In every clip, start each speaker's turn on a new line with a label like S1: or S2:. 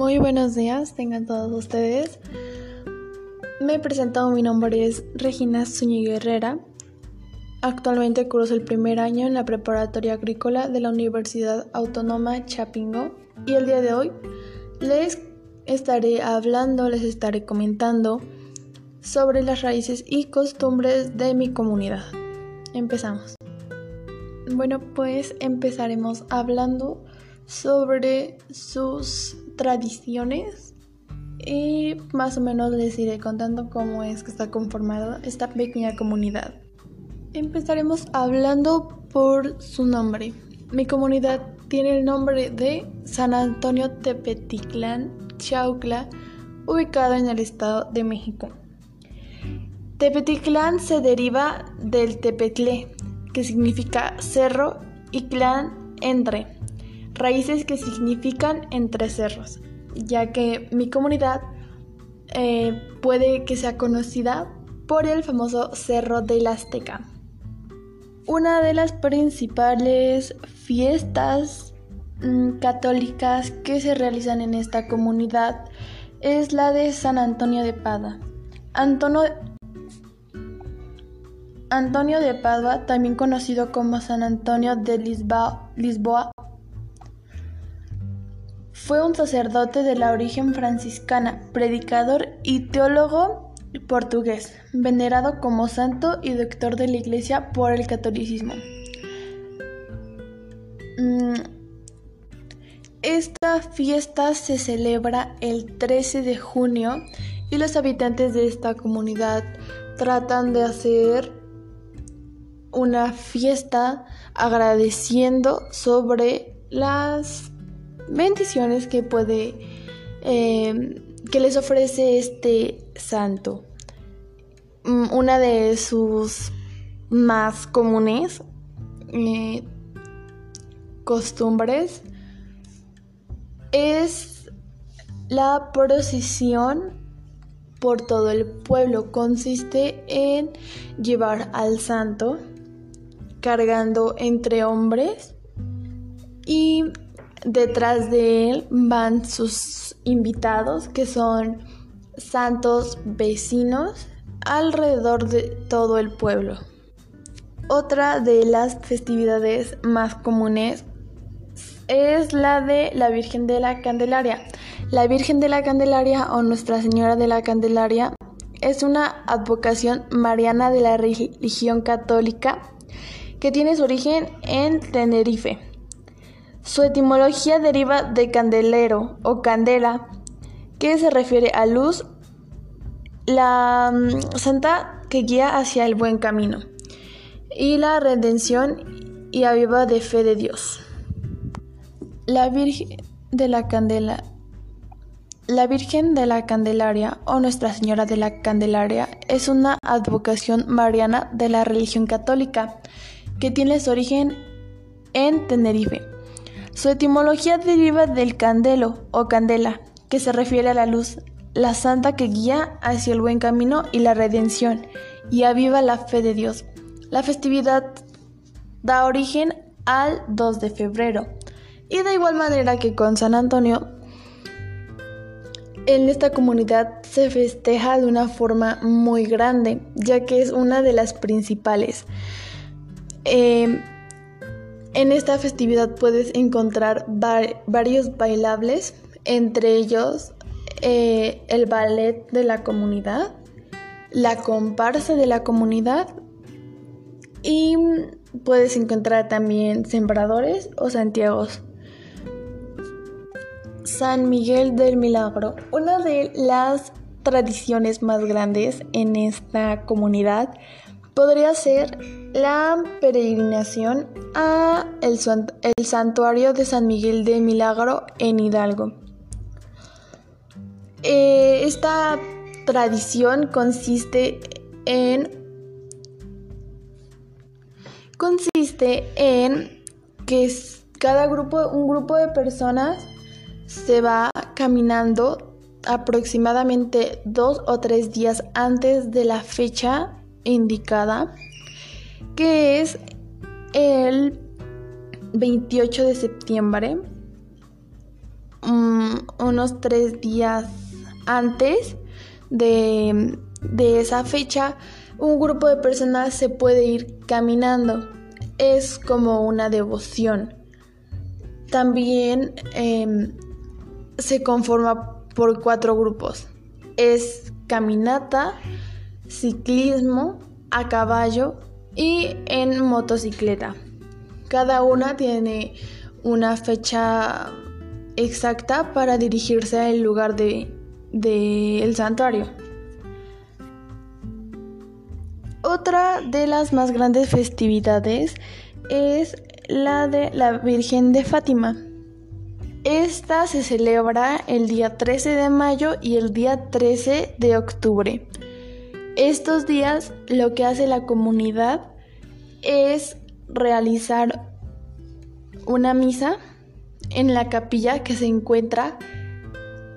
S1: Muy buenos días, tengan todos ustedes. Me he presentado, mi nombre es Regina Zúñiga Herrera. Actualmente curso el primer año en la preparatoria agrícola de la Universidad Autónoma Chapingo y el día de hoy les estaré hablando, les estaré comentando sobre las raíces y costumbres de mi comunidad. Empezamos. Bueno, pues empezaremos hablando sobre sus tradiciones y más o menos les iré contando cómo es que está conformada esta pequeña comunidad. Empezaremos hablando por su nombre. Mi comunidad tiene el nombre de San Antonio Tepetitlán, Chaucla, ubicado en el Estado de México. Tepetitlán se deriva del Tepetlé, que significa cerro, y clan entre, raíces que significan entre cerros, ya que mi comunidad eh, puede que sea conocida por el famoso Cerro de la Azteca. Una de las principales fiestas mm, católicas que se realizan en esta comunidad es la de San Antonio de Pada. Antonio, Antonio de Padua, también conocido como San Antonio de Lisboa, fue un sacerdote de la origen franciscana, predicador y teólogo portugués, venerado como santo y doctor de la Iglesia por el catolicismo. Mm, esta fiesta se celebra el 13 de junio y los habitantes de esta comunidad tratan de hacer una fiesta agradeciendo sobre las bendiciones que puede eh, que les ofrece este santo. Mm, una de sus más comunes eh, costumbres es la procesión por todo el pueblo. Consiste en llevar al santo cargando entre hombres y detrás de él van sus invitados que son santos vecinos alrededor de todo el pueblo. Otra de las festividades más comunes es la de la Virgen de la Candelaria. La Virgen de la Candelaria o Nuestra Señora de la Candelaria es una advocación mariana de la religión católica que tiene su origen en Tenerife. Su etimología deriva de candelero o candela, que se refiere a luz, la mm, santa que guía hacia el buen camino, y la redención y aviva de fe de Dios. La Virgen de la la Virgen de la Candelaria o Nuestra Señora de la Candelaria es una advocación mariana de la religión católica que tiene su origen en Tenerife. Su etimología deriva del candelo o candela, que se refiere a la luz, la santa que guía hacia el buen camino y la redención, y aviva la fe de Dios. La festividad da origen al 2 de febrero. Y de igual manera que con San Antonio, en esta comunidad se festeja de una forma muy grande, ya que es una de las principales. Em, en esta festividad puedes encontrar varios bailables, entre ellos eh, el ballet de la comunidad, la comparsa de la comunidad y puedes encontrar también sembradores o santiagos. San Miguel del Milagro, una de las tradiciones más grandes en esta comunidad podría ser la peregrinación a el, santuario de San Miguel de Milagro en Hidalgo. Eh, esta tradición consiste en consiste en que cada grupo, un grupo de personas se va caminando aproximadamente dos o tres días antes de la fecha indicada, que es el 28 de septiembre. Mm, unos tres días antes de, de esa fecha, un grupo de personas se puede ir caminando. Es como una devoción. También em, se conforma por cuatro grupos. Es caminata, ciclismo, a caballo y en motocicleta. Cada una tiene una fecha exacta para dirigirse al lugar del de, santuario. Otra de las más grandes festividades es la de la Virgen de Fátima. Esta se celebra el día 13 de mayo y el día 13 de octubre. Estos días lo que hace la comunidad es realizar una misa en la capilla que se encuentra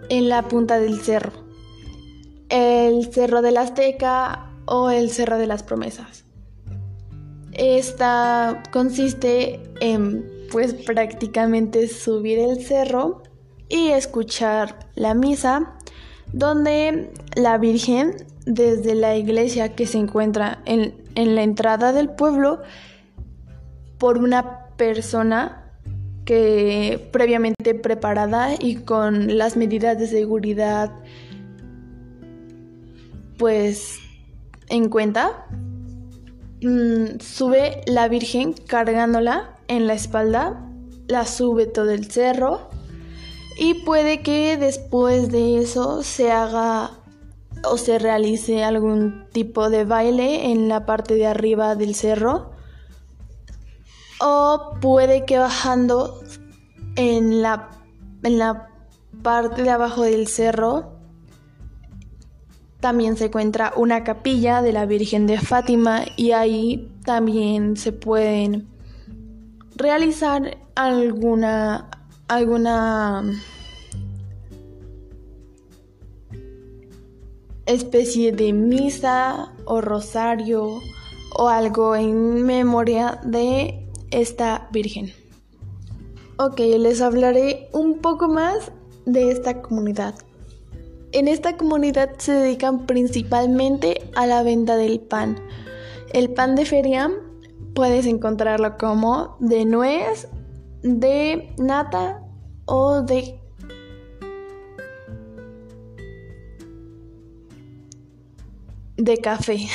S1: en la punta del cerro. El Cerro de la Azteca o el Cerro de las Promesas. Esta consiste en pues prácticamente subir el cerro y escuchar la misa donde la Virgen desde la iglesia que se encuentra en, en la entrada del pueblo por una persona que previamente preparada y con las medidas de seguridad pues en cuenta mm, sube la Virgen cargándola en la espalda la sube todo el cerro y puede que después de eso se haga o se realice algún tipo de baile en la parte de arriba del cerro o puede que bajando en la, en la parte de abajo del cerro también se encuentra una capilla de la Virgen de Fátima y ahí también se pueden realizar alguna alguna especie de misa o rosario o algo en memoria de esta Virgen. Ok, les hablaré un poco más de esta comunidad. En esta comunidad se dedican principalmente a la venta del pan. El pan de feria puedes encontrarlo como de nuez, de nata o de de café.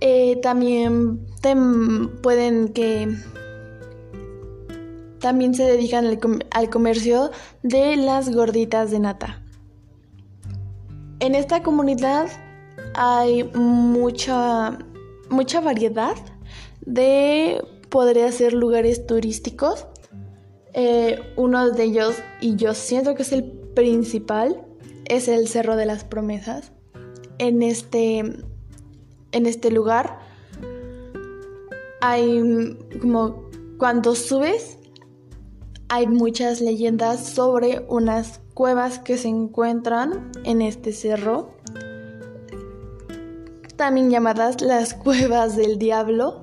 S1: Eh, también pueden que también se dedican al, comercio de las gorditas de nata. En esta comunidad hay mucha, mucha variedad de, podría ser lugares turísticos. Eh, uno de ellos, y yo siento que es el principal, es el Cerro de las Promesas. En este, en este lugar hay como cuando subes hay muchas leyendas sobre unas cuevas que se encuentran en este cerro, también llamadas las cuevas del diablo.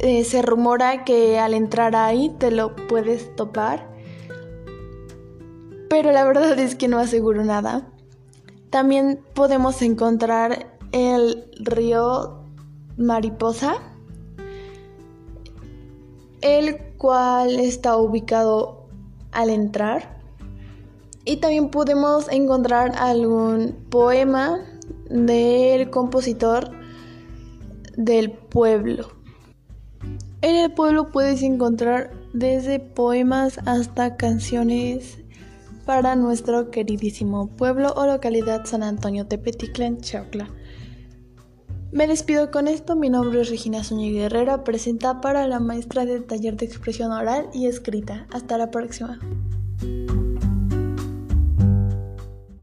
S1: Eh, se rumora que al entrar ahí te lo puedes topar, pero la verdad es que no aseguro nada. También podemos encontrar el río Mariposa, el cual está ubicado al entrar. Y también podemos encontrar algún poema del compositor del pueblo. En el pueblo puedes encontrar desde poemas hasta canciones para nuestro queridísimo pueblo o localidad San Antonio Tepeticlan, Chocla. Me despido con esto, mi nombre es Regina Zúñiga Guerrero, presenta para la maestra del taller de expresión oral y escrita. Hasta la próxima.